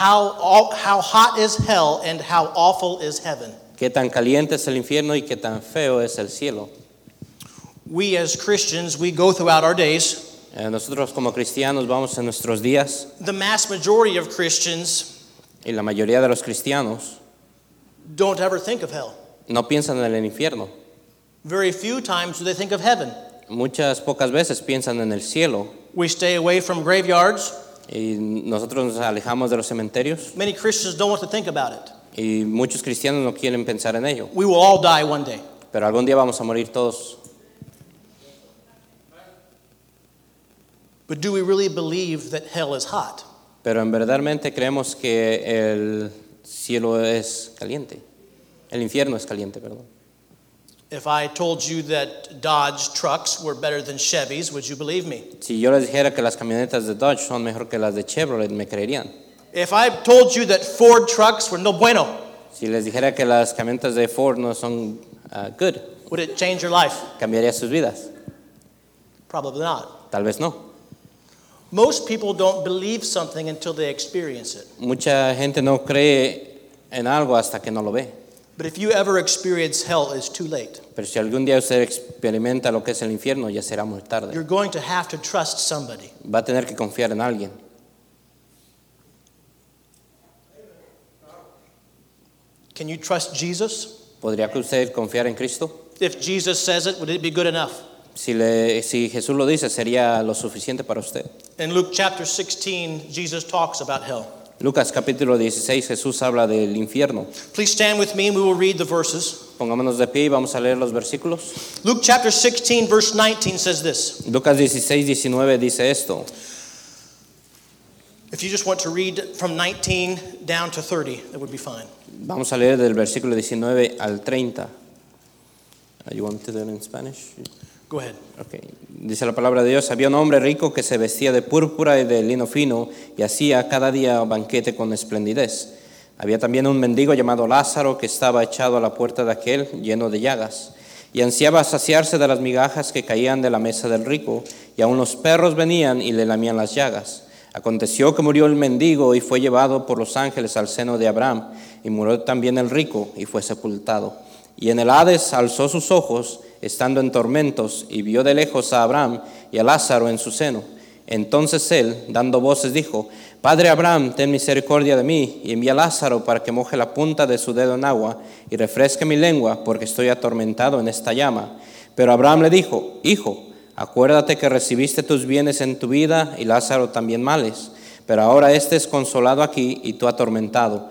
How, how hot is hell and how awful is heaven. Qué tan caliente es el infierno y qué tan feo es el cielo. We as Christians, we go throughout our days. Eh, nosotros como cristianos vamos en nuestros días The mass majority of Christians y la mayoría de los cristianos don't ever think of hell. no piensan en el infierno. Very few times do they think of heaven. Muchas pocas veces piensan en el cielo We stay away from graveyards. Y nosotros nos alejamos de los cementerios Many Christians don't want to think about it. y muchos cristianos no quieren pensar en ello. We will all die one day. Pero algún día vamos a morir todos. But do we really believe that hell is hot? Pero en verdaderamente creemos que el cielo es caliente. El infierno es caliente, perdón. If I told you that Dodge trucks were better than Chevys, would you believe me? Si yo les dijera que las camionetas de Dodge son mejor que las de Chevrolet, me creerían. If I told you that Ford trucks were no bueno, Si les dijera que las camionetas de Ford no son ah, good, would it change your life? cambiaría sus vidas. Probably not. Tal vez no. Most people don't believe something until they experience it. Mucha gente no cree en algo hasta que no lo ve. But if you ever experience hell, it's too late. Pero si algún día usted experimenta lo que es el infierno, ya será muy tarde. You're going to have to trust somebody. Va a tener que confiar en alguien. Can you trust Jesus? ¿Podría usted confiar en Cristo? If Jesus says it, would it be good enough? Si, le- si Jesús lo dice, sería lo suficiente para usted. In Luke chapter 16, Jesus talks about hell. Lucas capítulo 16, Jesús habla del infierno. Please stand with me and we will read the verses. Pongámonos de pie y vamos a leer los versículos. Luke chapter 16, verse 19 says this. Lucas 16, 19 dice esto. If you just want to read from 19 down to 30, that would be fine. Vamos a leer del versículo 19 al 30. Uh, You want to do it in Spanish? Dice la palabra de Dios, había un hombre rico que se vestía de púrpura y de lino fino y hacía cada día banquete con esplendidez. Había también un mendigo llamado Lázaro que estaba echado a la puerta de aquel lleno de llagas y ansiaba saciarse de las migajas que caían de la mesa del rico y aun los perros venían y le lamían las llagas. Aconteció que murió el mendigo y fue llevado por los ángeles al seno de Abraham y murió también el rico y fue sepultado. Y en el Hades alzó sus ojos, estando en tormentos, y vio de lejos a Abraham y a Lázaro en su seno. Entonces él, dando voces, dijo, Padre Abraham, ten misericordia de mí, y envía a Lázaro para que moje la punta de su dedo en agua y refresque mi lengua, porque estoy atormentado en esta llama. Pero Abraham le dijo, Hijo, acuérdate que recibiste tus bienes en tu vida y Lázaro también males. Pero ahora éste es consolado aquí y tú atormentado.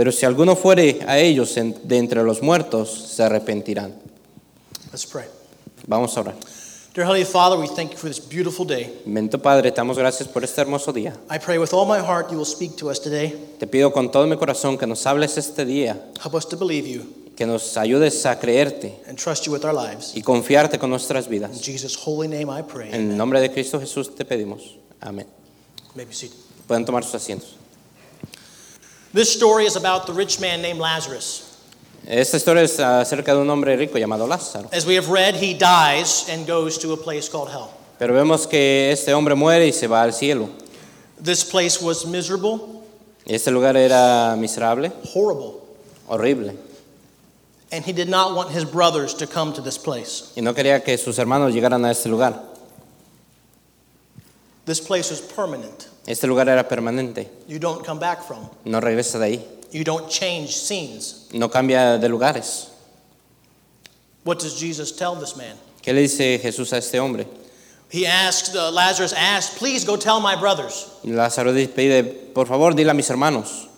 pero si alguno fuere a ellos de entre los muertos, se arrepentirán. Let's pray. Vamos a orar. Dear Heavenly Father, we thank you for this beautiful day. Bendito Padre, te damos gracias por este hermoso día. I pray with all my heart you will speak to us today. Te pido con todo mi corazón que nos hables este día, Help us to believe you que nos ayudes a creerte and trust you with our lives. y confiarte con nuestras In vidas. Jesus' holy name I pray. En el nombre de Cristo Jesús te pedimos. Amén. Pueden tomar sus asientos. This story is about the rich man named Lazarus. Esta historia es ah, acerca de un hombre rico llamado Lázaro. As we have read, he dies and goes to a place called hell. Pero vemos que este hombre muere y se va al cielo. This place was miserable, Este lugar era miserable, horrible, horrible. and he did not want his brothers to come to this place. Y no quería que sus hermanos llegaran a este lugar. This place was permanent. Este lugar era permanente. You don't come back from. No regresa de ahí. You don't change scenes. No cambia de lugares. What does Jesus tell this man? ¿Qué le dice Jesús a este hombre? He asked, uh, Lazarus asked, please go tell my brothers. Lázaro pide, por favor, dile a mis hermanos.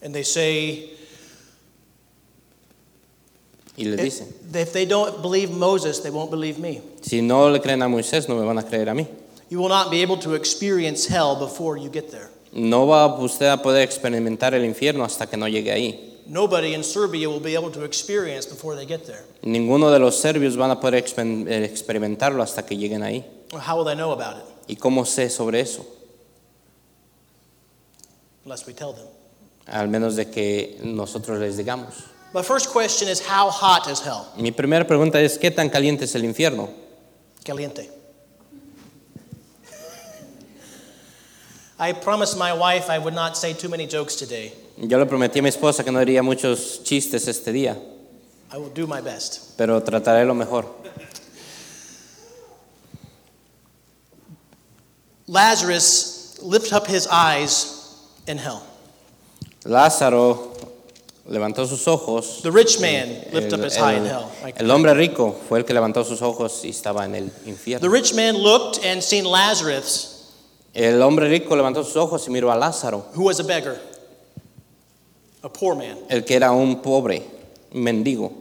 And they say, Y le dice, if they don't believe Moses, they won't believe me. si no le creen a Moisés, no me van a creer a mí. You will not be able to experience hell before you get there. No va usted a poder experimentar el infierno hasta que no llegue ahí. Nobody in Serbia will be able to experience before they get there. Ninguno de los serbios van a poder eh, experimentarlo hasta que lleguen ahí. How will they know about it ¿Y cómo sé sobre eso? unless we tell them? Al menos de que nosotros les digamos. My first question is how hot is hell? Mi primera pregunta es, ¿qué tan caliente es el infierno? Caliente. I promised my wife I would not say too many jokes today. Yo le prometí a mi esposa que no diría muchos chistes este día, I will do my best. pero trataré lo mejor. Lazarus lifted up his eyes in hell. Lázaro levantó sus ojos. The rich man lifted up his eye in hell. Like- el hombre rico fue el que levantó sus ojos y estaba en el infierno. The rich man looked and seen Lazarus, El hombre rico levantó sus ojos y miró a Lázaro, who was a beggar, a poor man. el que era un pobre, un mendigo.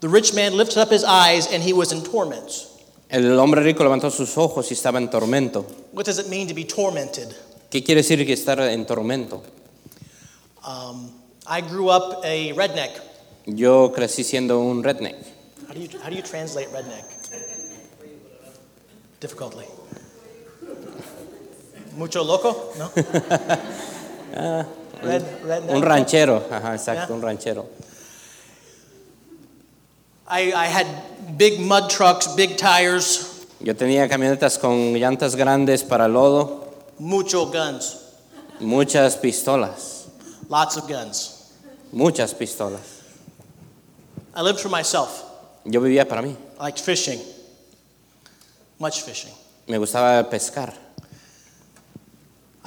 The rich man lifted up his eyes and he was in torments. El hombre rico levantó sus ojos y estaba en tormento. What does it mean to be tormented? ¿Qué quiere decir que estar en tormento? Um, I grew up a redneck. Yo crecí siendo un redneck. How do you, how do you translate redneck? Difficultly. Mucho loco? No? Red, redneck? Un ranchero, ajá, exacto, Yeah. un ranchero. I, I had big mud trucks, big tires, Yo tenía camionetas con llantas grandes para lodo, mucho guns, muchas pistolas, lots of guns. muchas pistolas. I lived for myself. Yo vivía para mí. I liked fishing, much fishing. Me gustaba pescar.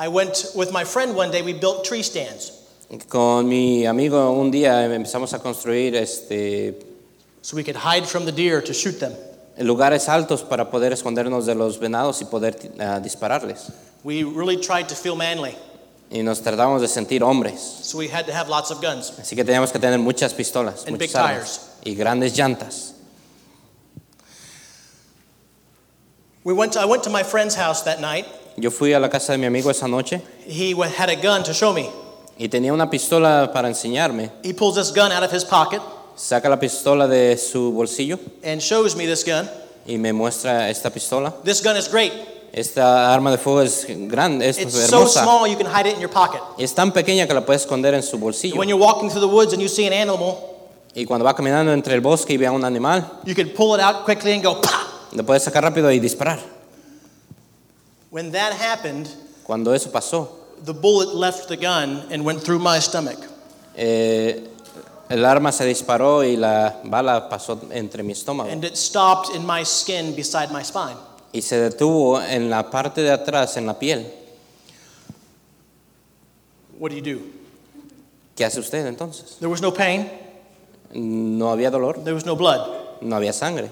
I went with my friend one day, we built tree stands Con mi amigo un día empezamos a construir este, so we could hide from the deer to shoot them. lugares altos para poder escondernos de los venados y poder ah, dispararles. We really tried to feel manly, Y nos tratábamos de sentir hombres. so we had to have lots of guns. Así que teníamos que tener muchas pistolas, And muchas big armas y grandes llantas. We went to, I went to my friend's house that night. Yo fui a la casa de mi amigo esa noche He had a gun to show me. y tenía una pistola para enseñarme. He pulls this gun out of his pocket Saca la pistola de su bolsillo and shows me this gun. y me muestra esta pistola. This gun is great. Esta arma de fuego es grande, es It's so hermosa. small you can hide it in your pocket. Es tan pequeña que la puedes esconder en su bolsillo. When you're walking through the woods and you see an animal, Y cuando va caminando entre el bosque y ve a un animal, you can pull it out quickly and go, "Pah!" lo puedes sacar rápido y disparar. When that happened, Cuando eso pasó, the bullet left the gun and went through my stomach. eh, el arma se disparó y la bala pasó entre mi estómago And it stopped in my skin beside my spine. y se detuvo en la parte de atrás, en la piel. What do you do? ¿Qué hace usted entonces? There was no pain, No había dolor, there was no blood. no había sangre.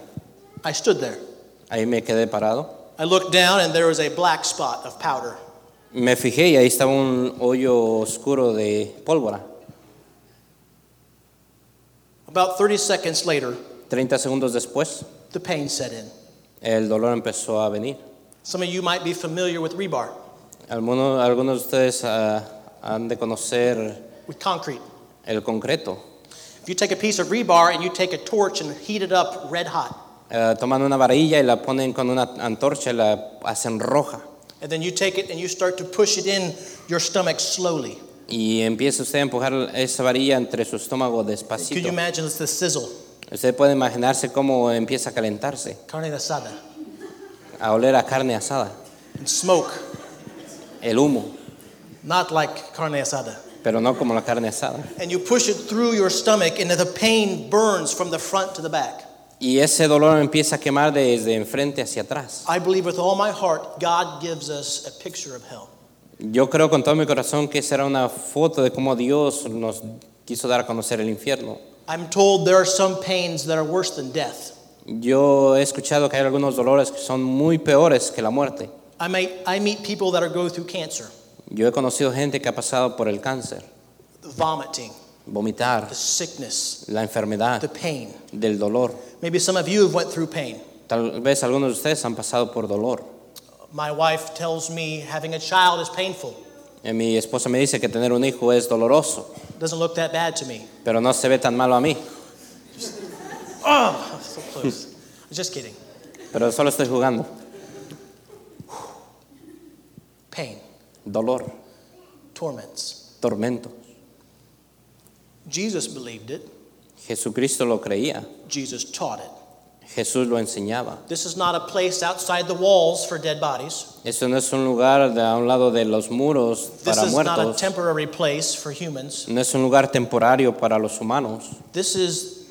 I stood there. Ahí me quedé parado. I looked down and there was a black spot of powder. Me fijé y ahí estaba un hoyo oscuro de pólvora. About 30 seconds later, 30 segundos después, the pain set in. el dolor empezó a venir. Some of you might be familiar with rebar, Algunos, algunos de ustedes ah, han de conocer with concrete. el concreto. If you take a piece of rebar and you take a torch and heat it up red hot, Eh, toman una varilla y la ponen con una antorcha y la hacen roja. and then you take it and you start to push it in your stomach slowly. Y empieza usted a empujar esa varilla entre su estómago Could you despacito. imagine it's the sizzle? Usted puede imaginarse cómo empieza a calentarse, Carne asada. a oler a carne asada, And smoke, el humo, not like carne asada. pero no como la carne asada. And you push it through your stomach and the pain burns from the front to the back. Y ese dolor empieza a quemar desde enfrente hacia atrás. I believe with all my heart, God gives us a picture of hell. Yo creo con todo mi corazón que esa era una foto de cómo Dios nos quiso dar a conocer el infierno. I'm told there are some pains that are worse than death. Yo he escuchado que hay algunos dolores que son muy peores que la muerte. I, may, I meet people that are going through cancer, Yo he conocido gente que ha pasado por el cáncer, vomiting, vomitar, the sickness, la enfermedad, the pain. del dolor. Maybe some of you have went through pain. Tal vez algunos de ustedes han pasado por dolor. My wife tells me having a child is painful. Eh, Mi esposa me dice que tener un hijo es doloroso, Doesn't look that bad to me. pero no se ve tan malo a mí. Oh, so close. Just kidding. Pero solo estoy jugando. Pain, Dolor, torments. tormento. Jesus believed it. Jesucristo lo creía. Jesus taught it. Jesús lo enseñaba. This is not a place outside the walls for dead bodies. Esto no es un lugar de a un lado de los muros This para is not a temporary place for humans. No es un lugar temporario para los humanos. This is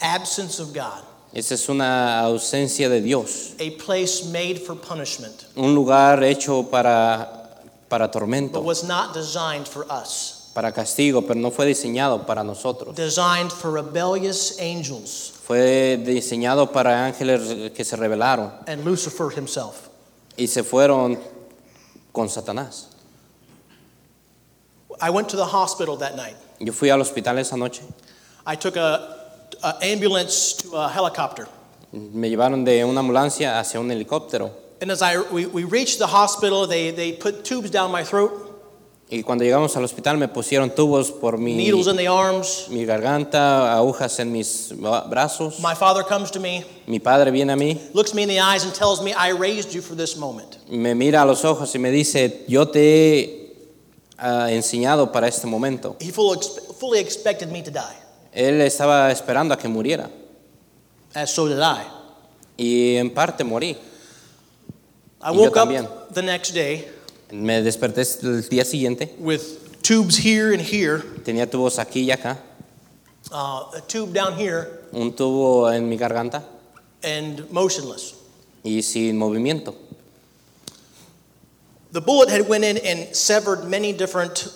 absence of God, Esa es una ausencia de Dios. a place made for punishment, Un lugar hecho para, para but tormento, was not designed for us. Para castigo, pero no fue diseñado para nosotros. Designed for rebellious angels Fue diseñado para ángeles que se rebelaron and Lucifer himself. y se fueron con Satanás. I went to the hospital that night. Yo fui al hospital esa noche. I took a, a ambulance to a helicopter. Me llevaron de una ambulancia hacia un helicóptero. And as I we, we reached the hospital, they, they put tubes down my throat, Y cuando llegamos al hospital me pusieron tubos por mi, needles in the arms. mi garganta, agujas en mis bra- brazos. My father comes to me, Mi padre viene a mí, looks me in the eyes, and tells me, I raised you for this moment. me mira a los ojos y me dice, yo te he ah, enseñado para este momento. He full ex- fully expected me to die, Él estaba esperando a que muriera. as so did I. Y en parte morí. I Y yo woke también. up the next day Me desperté el día siguiente. with tubes here and here, Tenía tubos aquí y acá. uh, a tube down here, Un tubo en mi garganta and motionless. y sin movimiento. The bullet had went in and severed many different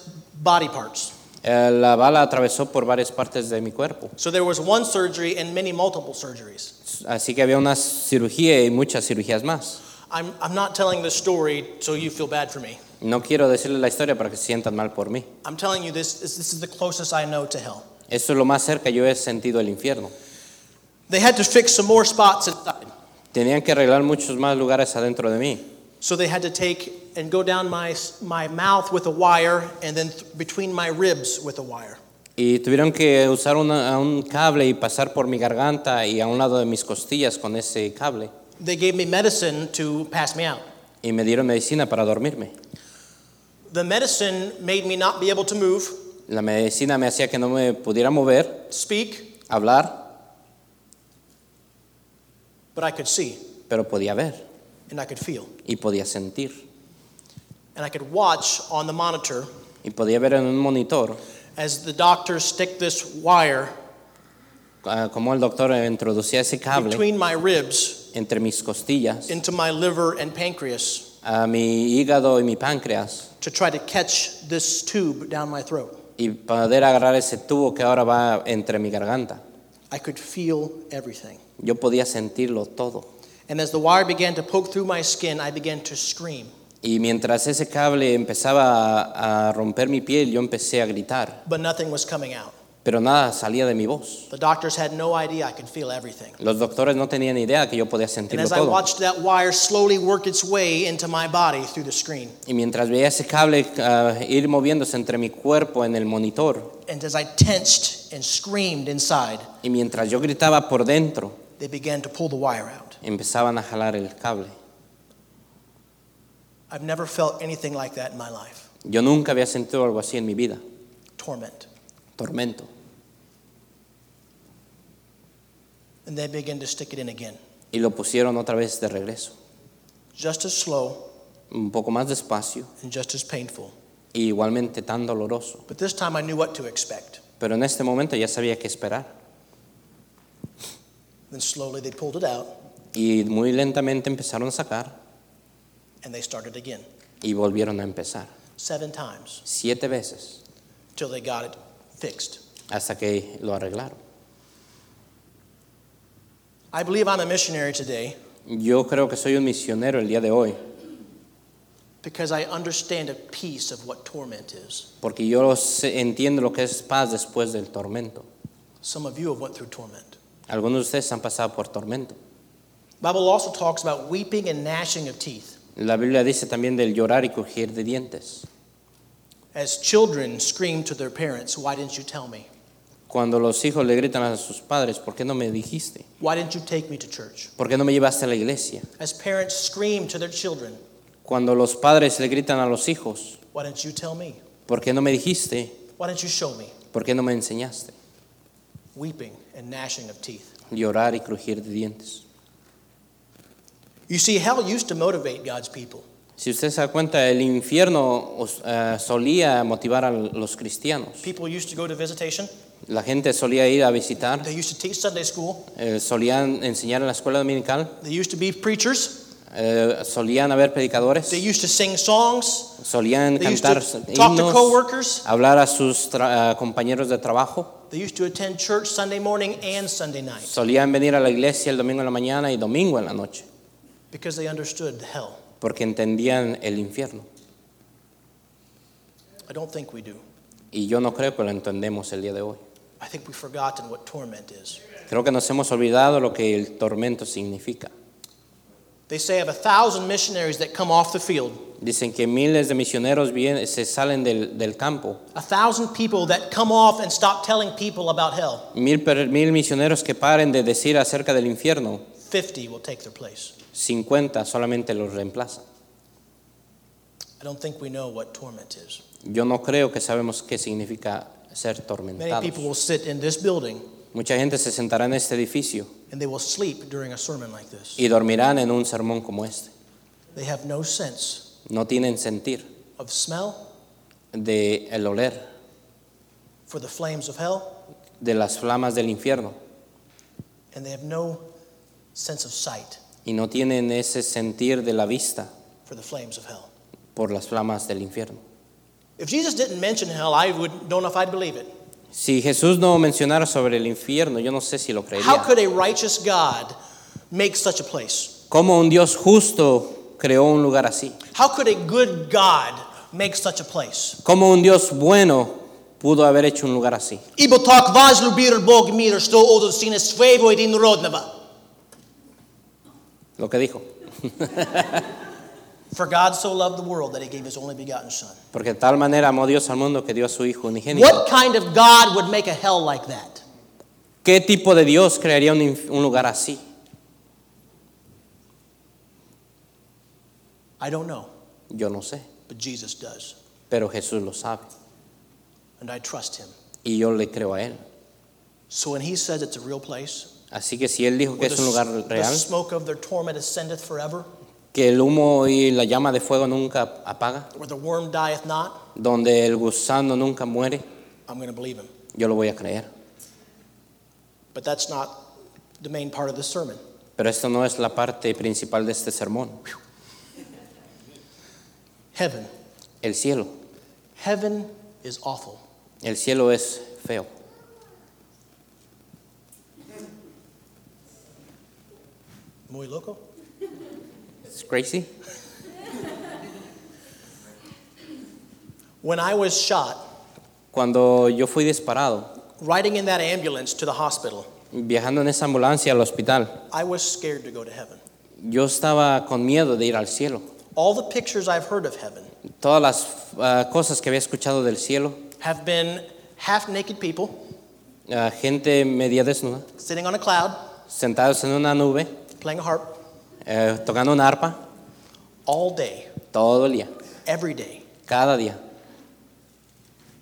body parts. Eh, La bala atravesó por varias partes de mi cuerpo. So there was one surgery and many multiple surgeries. Así que había una cirugía y muchas cirugías más. I'm, I'm not telling this story so you feel bad for me. No quiero decirles la historia para que se sientan mal por mí. I'm telling you this, this, this is the closest I know to hell. Eso es lo más cerca yo he sentido el infierno. They had to fix some more spots inside. Tenían que arreglar muchos más lugares adentro de mí. So they had to take and go down my, my mouth with a wire and then th- between my ribs with a wire. Y tuvieron que usar una- un cable y pasar por mi garganta y a un lado de mis costillas con ese cable. They gave me medicine to pass me out. Y me dieron medicina para dormirme. The medicine made me not be able to move, La medicina me hacía que no me pudiera mover, speak, hablar, but I could see pero podía ver and I could feel. y podía sentir. And I could watch on the monitor Y podía ver en un monitor as the doctors stick this wire ah, cómo el doctor introducía ese cable between my ribs entre mis costillas, into my liver and pancreas a mi hígado y mi páncreas to try to catch this tube down my throat. y poder agarrar ese tubo que ahora va entre mi garganta. I could feel everything. Yo podía sentirlo todo. And as the wire began to poke through my skin, I began to scream. Y mientras ese cable empezaba a, a romper mi piel, yo empecé a gritar, But nothing was coming out. Pero nada salía de mi voz. The doctors had no idea I could feel everything. Los doctores no tenían idea que yo podía And sentirlo as I todo. watched that wire slowly work its way into my body through the screen, Y mientras veía ese cable ah, ir moviéndose entre mi cuerpo en el monitor, and as I tensed and screamed inside, y mientras yo gritaba por dentro, they began to pull the wire out. empezaban a jalar el cable. I've never felt anything like that in my life. Yo nunca había sentido algo así en mi vida. Torment. Tormento. And they began to stick it in again. Y lo pusieron otra vez de regreso. Just as slow Un poco más despacio. and just as painful. Y igualmente tan doloroso. But this time I knew what to expect. Pero en este momento ya sabía qué esperar. Then slowly they pulled it out Y muy lentamente empezaron a sacar and they started again. y volvieron a empezar. Seven times Siete veces till they got it fixed. hasta que lo arreglaron. I believe I'm a missionary today Yo creo que soy un misionero el día de hoy because I understand a piece of what torment is. porque yo sé- entiendo lo que es paz después del tormento. Some of you have went through torment. Algunos de ustedes han pasado por tormento. Bible also talks about weeping and gnashing of teeth. La Biblia dice también del llorar y crujir de dientes. As children scream to their parents, Why didn't you tell me? Cuando los hijos le gritan a sus padres, ¿por qué no me dijiste? Why didn't you take me to church? ¿Por qué no me llevaste a la iglesia? As parents scream to their children, Cuando los padres le gritan a los hijos, Why didn't you tell me? ¿por qué no me dijiste? Why didn't you show me? ¿Por qué no me enseñaste? Weeping and gnashing of teeth. Llorar y crujir de dientes. You see, hell used to motivate God's people. Si usted se da cuenta, el infierno eh, solía motivar a los cristianos. People used to go to visitation, La gente solía ir a visitar, they used to teach Sunday school, eh, solían enseñar en la escuela dominical, they used to be preachers, eh, solían haber predicadores, they used to sing songs, solían they used cantar to talk to himnos, coworkers, hablar a sus compañeros de trabajo, they used to attend church Sunday morning and Sunday night solían venir a la iglesia el domingo en la mañana y domingo en la noche, because they understood hell. porque entendían el infierno. I don't think we do. Y yo no creo que lo entendemos el día de hoy. I think we've forgotten what torment is. Creo que nos hemos olvidado lo que el tormento significa. They say of a thousand missionaries that come off the field, Dicen que miles de misioneros vienen- se salen del, del campo, a thousand people that come off and stop telling people about hell, mil, per- mil misioneros que paren de decir acerca del infierno, 50 will take their place. 50 solamente los reemplazan. I don't think we know what torment is. Yo no creo que sabemos qué significa ser Many tormentados. people will sit in this building Mucha gente se sentará en este edificio and they will sleep during a sermon like this. y dormirán en un sermón como este. They have no sense No tienen sentir of smell de el oler for the flames of hell, de las flamas del infierno and they have no sense of sight y no tienen ese sentir de la vista for the flames of hell. por las flamas del infierno. If Jesus didn't mention hell, I would, don't know if I'd believe it. Si Jesús no mencionara sobre el infierno, yo no sé si lo How creería. could a righteous God make such a place? ¿Cómo un Dios justo creó un lugar así? How could a good God make such a place? ¿Cómo un Dios bueno pudo haber hecho un lugar así? Tak vazlu bir Bog mir sto odo sine svevo idin rodneva. Lo que dijo. For God so loved the world that he gave his only begotten Son. Porque de tal manera amó Dios al mundo que dio a su Hijo unigénito. What kind of God would make a hell like that? ¿Qué tipo de Dios crearía un, un lugar así? I don't know, Yo no sé, but Jesus does. pero Jesús lo sabe. And I trust him. Y yo le creo a Él. So when he says it's a real place, Así que si Él dijo que where es un lugar the real, smoke of their torment ascendeth forever, que el humo y la llama de fuego nunca apaga, where the worm dieth not, donde el gusano nunca muere, I'm going to believe him. yo lo voy a creer. But that's not the main part of the sermon. Pero esto no es la parte principal de este sermón. Heaven. El cielo. Heaven is awful. El cielo es feo. Muy loco. Es crazy. When I was shot, Cuando yo fui disparado, riding in that ambulance to the hospital, viajando en esa ambulancia al hospital, I was scared to go to heaven. yo estaba con miedo de ir al cielo. All the pictures I've heard of heaven Todas las ah, cosas que había escuchado del cielo, have been half naked people ah, gente media desnuda, sitting on a cloud sentados en una nube, playing a harp eh, tocando una arpa, all day, todo el día, every day. cada día.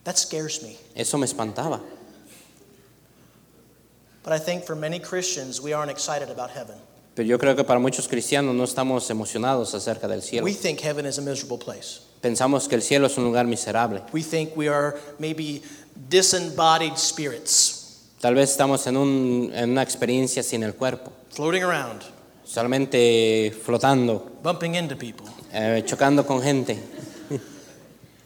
That scares me. Eso me espantaba. But I think for many Christians, we aren't excited about heaven. Pero yo creo que para muchos cristianos no estamos emocionados acerca del cielo. We think heaven is a miserable place. Pensamos que el cielo es un lugar miserable. We think we are maybe disembodied spirits Tal vez estamos en, un- en una experiencia sin el cuerpo, floating around, solamente flotando, bumping into people. eh, chocando con gente,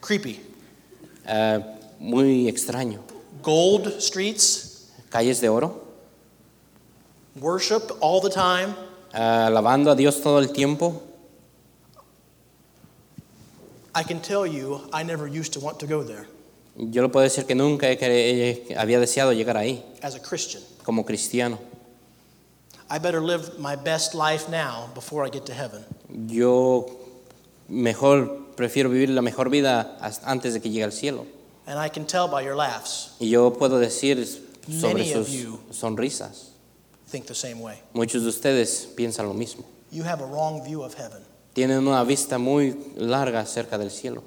Creepy. eh, muy extraño. Gold streets, Calles de oro, worship all the time. eh, alabando a Dios todo el tiempo. I can tell you, I never used to want to go there Yo le puedo decir que nunca he eh, había deseado llegar ahí as a Christian. como cristiano. I better live my best life now before I get to heaven. Yo mejor prefiero vivir la mejor vida antes de que llegue al cielo. And I can tell by your laughs, Y yo puedo decir sobre Many of sus sonrisas. think the same way. Muchos de ustedes piensan lo mismo. You have a wrong view of heaven. Tienen una vista muy larga acerca del cielo.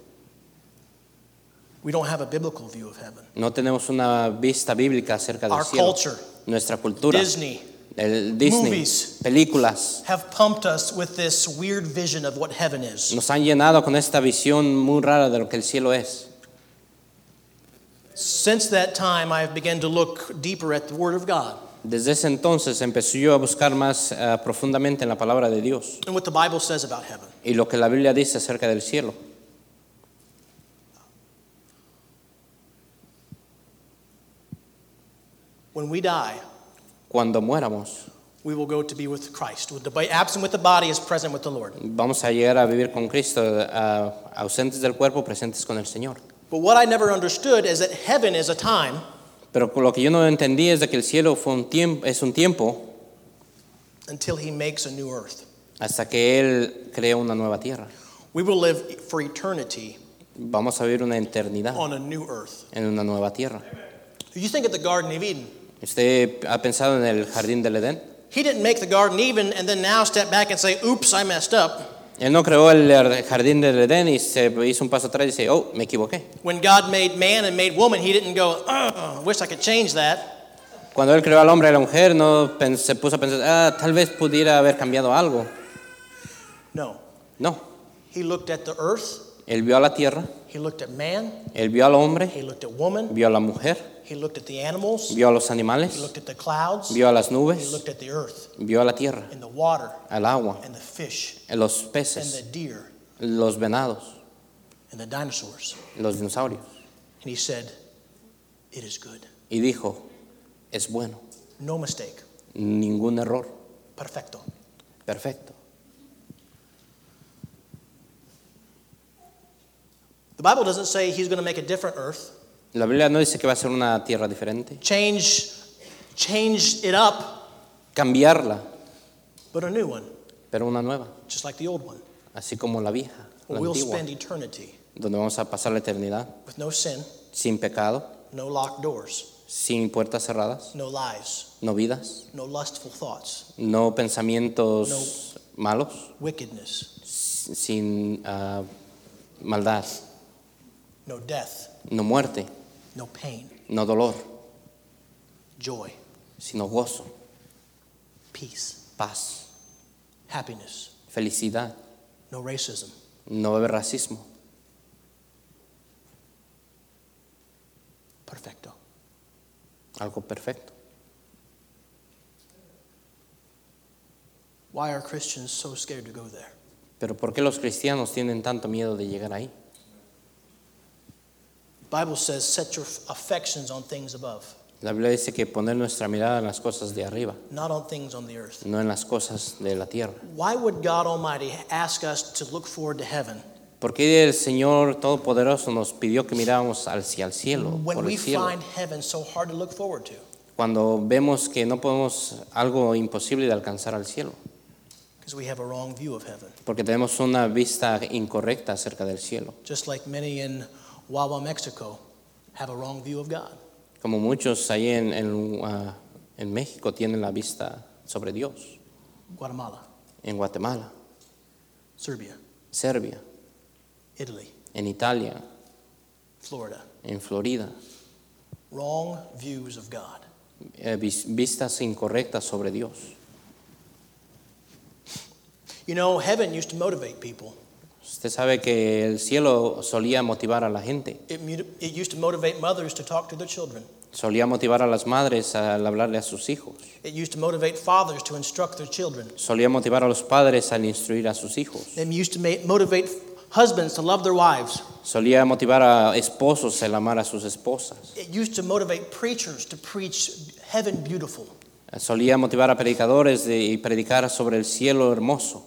We don't have a biblical view of heaven. No tenemos una vista bíblica acerca del Our cielo. culture, Nuestra cultura, Disney, el Disney, movies. películas, have pumped us with this weird vision of what heaven is. nos han llenado con esta visión muy rara de lo que el cielo es. Since that time, I have begun to look deeper at the Word of God Desde ese entonces empecé yo a buscar más eh, profundamente en la palabra de Dios and what the Bible says about heaven. y lo que la Biblia dice acerca del cielo. When we die, Cuando muéramos, we will go to be with Christ. With the absent with the body is present with the Lord. vamos a llegar a vivir con Cristo, eh, ausentes del cuerpo, presentes con el Señor. But what I never understood is that heaven is a time Pero lo que yo no entendí es de que el cielo fue un tiempo, es un tiempo until He makes a new earth. hasta que Él crea una nueva tierra. We will live for eternity Vamos a vivir una eternidad on a new earth. en una nueva tierra. You think of the Garden of Eden. ¿Usted ha pensado en el jardín del Edén? He didn't make the Garden Eden and then now step back and say, oops, I messed up. Él no creó el jardín del Edén y se hizo un paso atrás y dice, oh, me equivoqué. When God made man and made woman, He didn't go, oh, wish I could change that. Cuando Él creó al hombre y a la mujer, no pen- se puso a pensar, ah, tal vez pudiera haber cambiado algo. No. No, He looked at the earth, Él vio a la tierra, He looked at man, Él vio al hombre, He looked at woman, vio a la mujer, He looked at the animals, vio a los He animales, looked at the clouds, vio a las He nubes, looked at the earth vio a la tierra, and the water al agua, and the fish los and peces, the deer los venados, and the dinosaurs. los dinosaurios. And He said, It is good. Y dijo, es bueno, No mistake. ningún error, Perfecto. perfecto. The Bible doesn't say He's going to make a different earth. La Biblia no dice que va a ser una tierra diferente, change change it up, cambiarla, but a new one, pero una nueva, just like the old one. así como la vieja, la we'll antigua, spend eternity donde vamos a pasar la eternidad with no sin, sin pecado, no locked doors, sin puertas cerradas, no lies, no vidas, no lustful thoughts, no pensamientos malos, wickedness, sin ah, maldad, no death, no muerte, no pain, no dolor, joy, sino gozo, peace, paz, happiness, felicidad, no racism, no haber racismo, perfecto. algo perfecto. Why are Christians so scared to go there? Pero ¿por qué los cristianos tienen tanto miedo de llegar ahí? Bible says set your affections on things above, La Biblia dice que poner nuestra mirada en las cosas de arriba, not on things on the earth. no en las cosas de la tierra. Why would God Almighty ask us to look forward to heaven ¿Por qué el Señor Todopoderoso nos pidió que miráramos hacia el cielo, when por we el cielo, find heaven so hard to look forward to? cuando vemos que no podemos algo imposible de alcanzar al cielo? Because we have a wrong view of heaven. Porque tenemos una vista incorrecta acerca del cielo, Just like many in Wawa, Mexico, have a wrong view of God. como muchos ahí en, en, ah, en México tienen la vista sobre Dios, Guatemala, en Guatemala, Serbia, Serbia, Italy, en Italia, Florida. en Florida, Wrong views of God. eh, vis- vistas incorrectas sobre Dios. You know, heaven used to motivate people. Usted sabe que el cielo solía motivar a la gente, It, mu- it used to motivate mothers to talk to their children. solía motivar a las madres al hablarle a sus hijos, It used to motivate fathers to instruct their children. solía motivar a los padres al instruir a sus hijos, It used to ma- motivate husbands to love their wives. solía motivar a esposos el amar a sus esposas, It used to motivate preachers to preach heaven beautiful. solía motivar a predicadores de, y predicar sobre el cielo hermoso.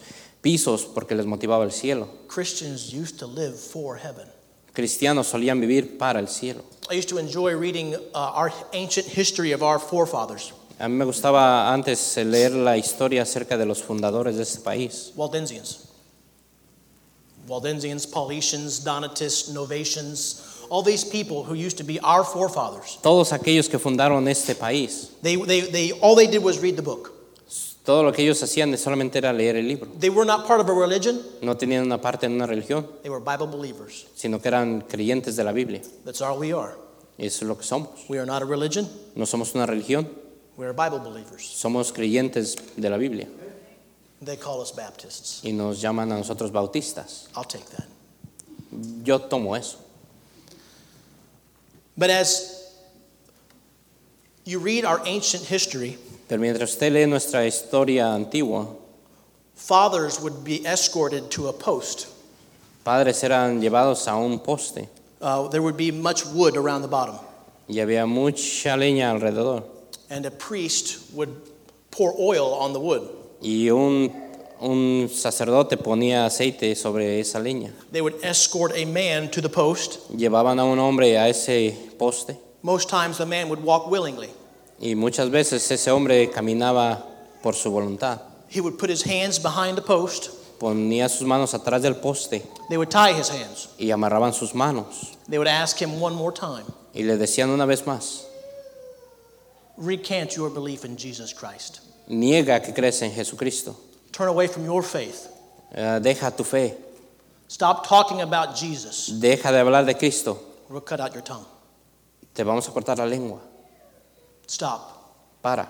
pisos porque les motivaba el cielo. Christians used to live for heaven. Cristianos solían vivir para el cielo. I used to enjoy reading uh, our ancient history of our forefathers, A mí me gustaba antes leer la historia acerca de los fundadores de este país. Waldensians. Waldensians, Paulicians, Donatists, Novatians, all these people who used to be our forefathers. Todos aquellos que fundaron este país, They, they, they, all they did was read the book. Todo lo que ellos hacían solamente era leer el libro. They were not part of a religion, No tenían una parte en una religión, they were Bible believers. sino que eran creyentes de la Biblia. That's all we are. Eso es lo que somos. We are not a religion, No somos una religión, we are Bible believers. somos creyentes de la Biblia. They call us Baptists. Y nos llaman a nosotros bautistas. I'll take that. Yo tomo eso. But as you read our ancient history, Pero mientras usted lee nuestra historia antigua, fathers would be escorted to a post. padres eran llevados a un poste Uh, there would be much wood around the bottom, y había mucha leña alrededor. and a priest would pour oil on the wood. Y un, un sacerdote ponía aceite sobre esa leña. They would escort a man to the post. Llevaban a un hombre a ese poste Most times, the man would walk willingly. Y muchas veces ese hombre caminaba por su voluntad. He would put his hands behind the post. Ponía sus manos atrás del poste They would tie his hands. y amarraban sus manos. They would ask him one more time Y le decían una vez más, recant your belief in Jesus Christ. niega que crees en Jesucristo. Turn away from your faith. Eh, deja tu fe. Stop talking about Jesus. Deja de hablar de Cristo. Or we'll cut out your tongue. Te vamos a cortar la lengua. Stop Para.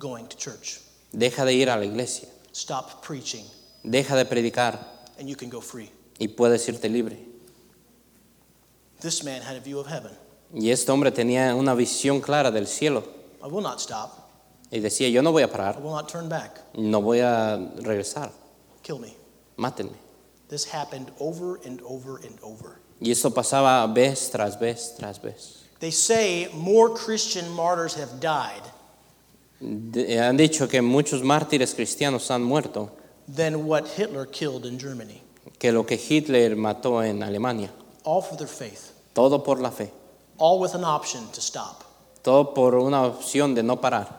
going to church. Deja de ir a la iglesia. Stop preaching, Deja de predicar and you can go free. y puedes irte libre. This man had a view of heaven. Y este hombre tenía una visión clara del cielo I will not stop. y decía, yo no voy a parar, I will not turn back. no voy a regresar, Kill me. mátenme. This happened over and over and over. Y esto pasaba vez tras vez tras vez. They say more Christian martyrs have died De- eh, han dicho que muchos mártires cristianos han muerto than what Hitler killed in Germany, que lo que Hitler mató en Alemania. all for their faith, Todo por la fe, all with an option to stop. todo por una opción de no parar.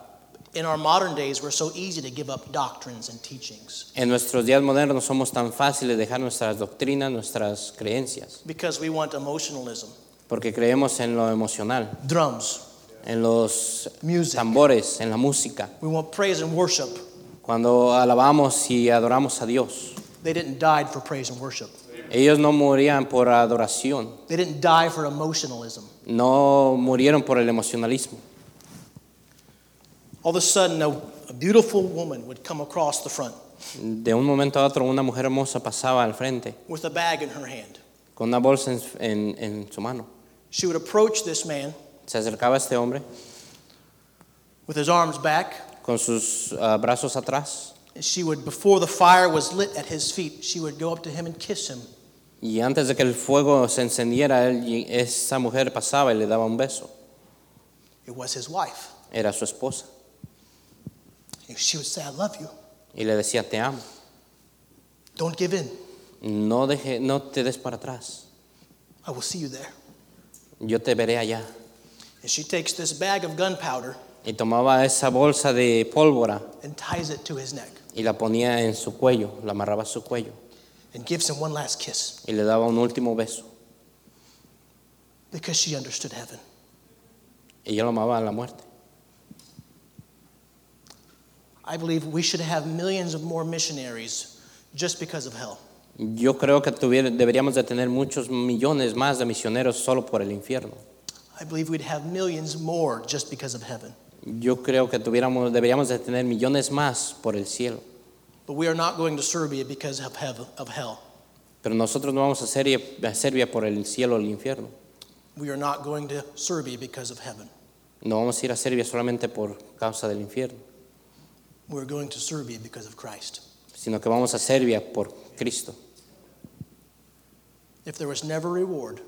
In our modern days, we're so easy to give up doctrines and teachings En nuestros días modernos somos tan fáciles de dejar nuestras doctrinas, nuestras creencias, because we want emotionalism, porque creemos en lo emocional, drums, en los music. tambores, en la música. We want praise and worship. Cuando alabamos y adoramos a Dios, They didn't die for praise and worship. ellos no morían por adoración, They didn't die for emotionalism. no murieron por el emocionalismo. All of a sudden, a, beautiful woman would come across the front De un momento a otro una mujer hermosa pasaba al frente with a bag in her hand. con una bolsa en, en- en su mano. She would approach this man Se acercaba a este hombre with his arms back. con sus ah, brazos atrás And she would, before the fire was lit at his feet, she would go up to him and kiss him. y antes de que el fuego se encendiera, él, y esa mujer pasaba y le daba un beso. It was his wife. Era su esposa And she would say, I love you. y le decía te amo. Don't give in. No, deje, no te des para atrás. I will see you there. Yo te veré allá. And she takes this bag of gunpowder Y tomaba esa bolsa de pólvora and ties it to his neck y la ponía en su cuello, la amarraba a su cuello and gives him one last kiss y le daba un último beso. because she understood heaven. Ella lo amaba a la muerte. I believe we should have millions of more missionaries just because of hell. Yo creo que deberíamos de tener muchos millones más de misioneros solo por el infierno. I believe we'd have millions more just because of heaven. Yo creo que tuviéramos, deberíamos de tener millones más por el cielo. But we are not going to Serbia because of, heaven, of hell. Pero nosotros no vamos a Serbia, a Serbia por el cielo o el infierno. We are not going to Serbia because of heaven. No vamos a ir a Serbia solamente por causa del infierno, We're going to Serbia because of Christ. sino que vamos a Serbia por Cristo. If there was never reward,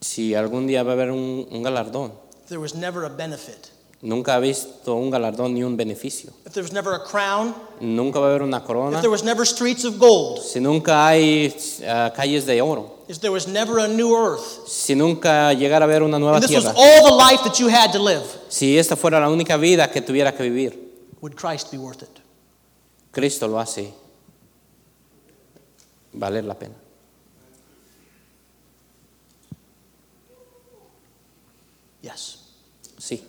Si algún día va a haber un, un galardón, if there was never a benefit, nunca ha visto un galardón ni un beneficio. if there was never a crown, Nunca va a haber una corona. if there was never streets of gold, Si nunca hay ah, calles de oro. if there was never a new earth, Si nunca llegara a haber una nueva this was all the life that you had to live, Si esta fuera la única vida que tuviera que vivir. would Christ be worth it? Cristo lo hace valer la pena. Yes. Sí.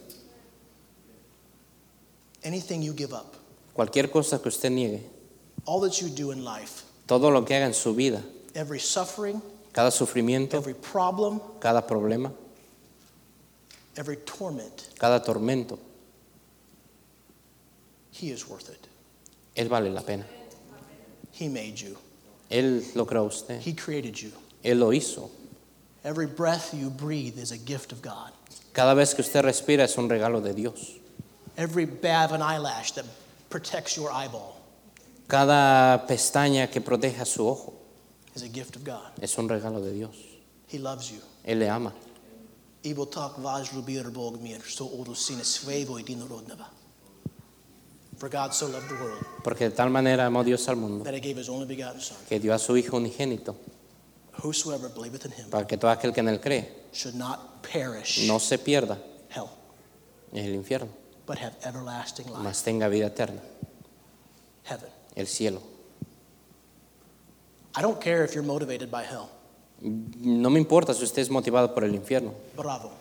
Anything you give up, Cualquier cosa que usted niegue, all that you do in life, todo lo que haga en su vida, every suffering, cada sufrimiento, every problem, cada problema, every torment, cada tormento, He is worth it. Él vale la pena. He made you, Él lo creó usted. He created you. Él lo hizo. Every breath you breathe is a gift of God. Cada vez que usted respira es un regalo de Dios. Every bab of an eyelash that protects your eyeball Cada pestaña que proteja su ojo is a gift of God. es un regalo de Dios. He loves you. Él le ama. Tak bog mir sine. For God so loved the world Porque de tal manera amó Dios al mundo that he gave his only begotten Son. que dio a su Hijo unigénito Whosoever believeth in him para que todo aquel que en él cree should not perish no se pierda hell, el infierno, but have everlasting life. mas tenga vida eterna, Heaven. el cielo. I don't care if you're motivated by hell. No me importa si usted es motivado por el infierno, Bravo.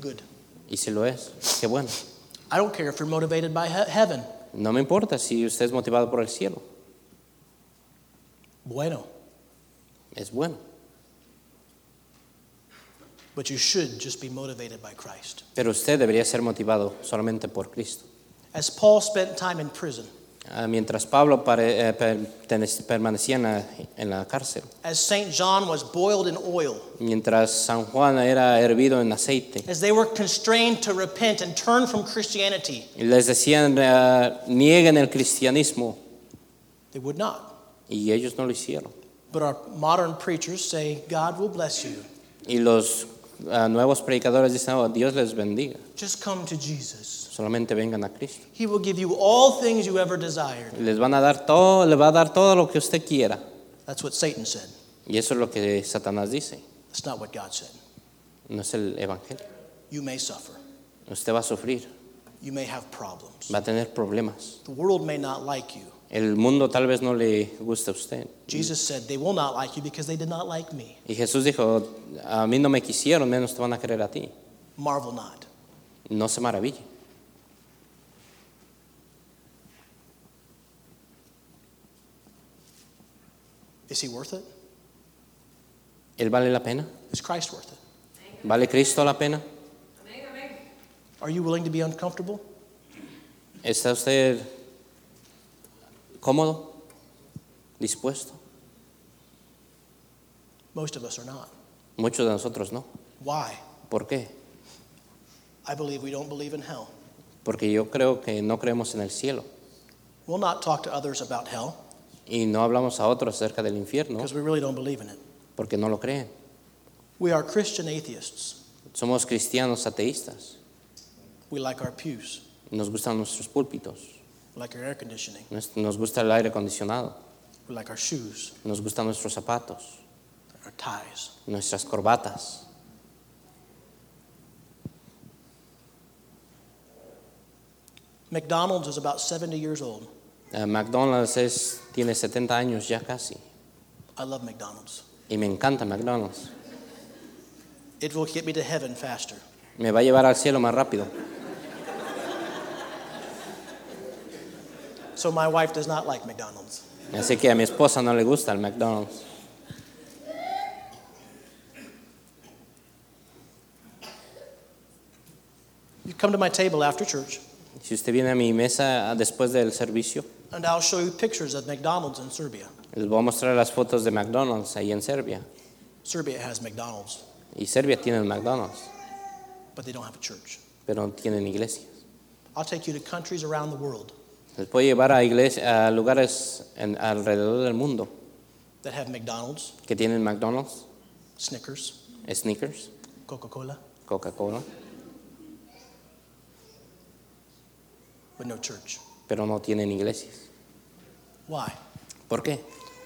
Good. y si lo es, qué bueno. I don't care if you're motivated by he- heaven. No me importa si usted es motivado por el cielo, Bueno. es bueno. But you should just be motivated by Christ. Pero usted debería ser motivado solamente por Cristo. As Paul spent time in prison, Ah, Mientras Pablo pare- eh, permanecía en la, en la cárcel, as St. John was boiled in oil, mientras San Juan era hervido en aceite, as they were constrained to repent and turn from Christianity, les decían, eh, nieguen el cristianismo, they would not. y ellos no lo hicieron. But our modern preachers say, God will bless you. Y los ah, nuevos predicadores dicen, "Oh, Dios les bendiga, Just come to Jesus. solamente vengan a Cristo. He will give you all things you ever desired. Les van a dar todo, le va a dar todo lo que usted quiera. That's what Satan said. Y eso es lo que Satanás dice, That's not what God said. no es el evangelio. You may suffer. Usted va a sufrir, You may have problems. va a tener problemas. The world may not like you. El mundo tal vez no le guste a usted. Jesus said, They will not like you because they did not like me. Y Jesús dijo, a mí no me quisieron, menos te van a querer a ti. Marvel not. No se maraville. Is he worth it? ¿Él vale la pena? Is Christ worth it? ¿Vale Cristo la pena? Are you willing to be uncomfortable? ¿Está usted cómodo? ¿Dispuesto? Most of us are not. Muchos de nosotros no. Why? ¿Por qué? I believe we don't believe in hell. Porque yo creo que no creemos en el cielo We'll not talk to others about hell y no hablamos a otros acerca del infierno because we really don't believe in it. porque no lo creen. We are Christian atheists. Somos cristianos ateístas. We like our pews, Nos gustan nuestros púlpitos, like our air conditioning, nos nos gusta el aire acondicionado, like our shoes, nos gustan nuestros zapatos, our ties. nuestras corbatas. McDonald's is about 70 years old. Eh, McDonald's es, tiene 70 años ya casi I love McDonald's. y me encanta McDonald's. It will get me to heaven faster. Me va a llevar al cielo más rápido. So my wife does not like McDonald's. Así que a mi esposa no le gusta el McDonald's. You come to my table after church, Si usted viene a mi mesa después del servicio, and I'll show you pictures of McDonald's in Serbia. les voy a mostrar las fotos de McDonald's ahí en Serbia. Serbia has McDonald's, Y Serbia tiene el McDonald's, but they don't have a church. pero no tienen iglesias. I'll take you to countries around the world Les puedo llevar a, a lugares en- alrededor del mundo that have McDonald's, que tienen McDonald's, Snickers, Snickers, Coca Cola, Coca-Cola, but no church. pero no tienen iglesias. Why? ¿Por qué?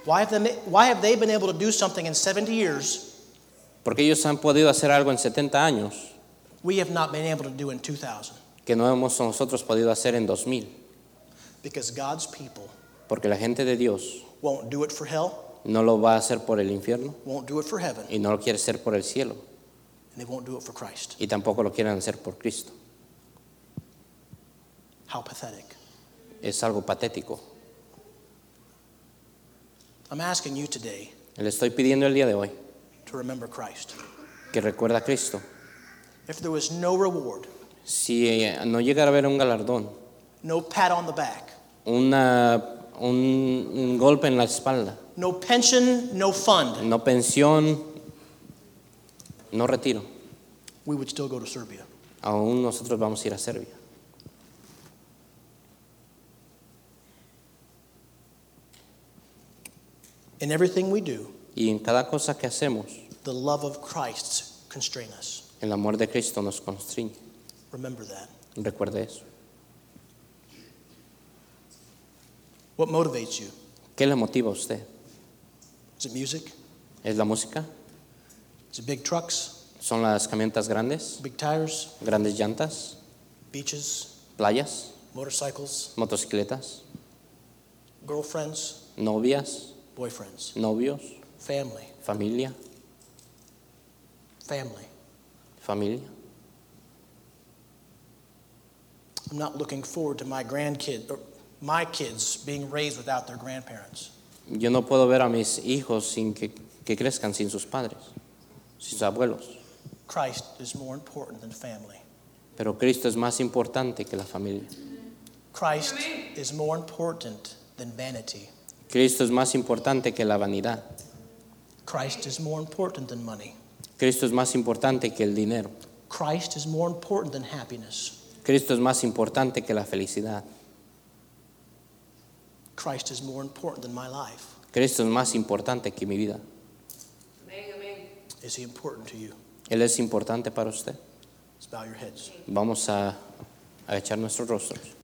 Why have, they, why have they been able to do something in 70 years Porque ellos han podido hacer algo en 70 años we have not been able to do in 2000? que no hemos nosotros podido hacer en 2000. Because God's people Porque la gente de Dios won't do it for hell, no lo va a hacer por el infierno won't do it for heaven, y no lo quiere hacer por el cielo and they won't do it for Christ. y tampoco lo quieren hacer por Cristo. How pathetic. Es algo patético. I'm asking you today Le estoy pidiendo el día de hoy to remember Christ. que recuerda a Cristo. If there was no reward, Si eh, no llegara a haber un galardón, no pat on the back, una, un, un golpe en la espalda, no pension, no fund, no pensión, no retiro, we would still go to Serbia. aún nosotros vamos a ir a Serbia. In everything we do, Y en cada cosa que hacemos, the love of Christ constrain us. el amor de Cristo nos constriñe. Remember that. Recuerde eso. What motivates you? ¿Qué le motiva a usted? Is it music? ¿Es la música? Is it big trucks, ¿Son las camionetas grandes? big tires, ¿Grandes llantas? beaches, ¿Playas? motorcycles, ¿Motocicletas? girlfriends, ¿Novias? boyfriends, ¿Novios? family, ¿Familia? family? ¿Familia? I'm not looking forward to my grandkid or my kids being raised without their grandparents. Yo no puedo ver a mis hijos sin que, que crezcan sin sus padres, sin sus abuelos. Christ is more important than family. Pero Cristo es más importante que la familia. Christ is more important than vanity. Cristo es más importante que la vanidad. Christ is more important than money. Cristo es más importante que el dinero. Christ is more important than happiness. Cristo es más importante que la felicidad. Christ is more important than my life. Cristo es más importante que mi vida. Is he important to you? Él es importante para usted. Let's bow your heads. Vamos a, a echar nuestros rostros.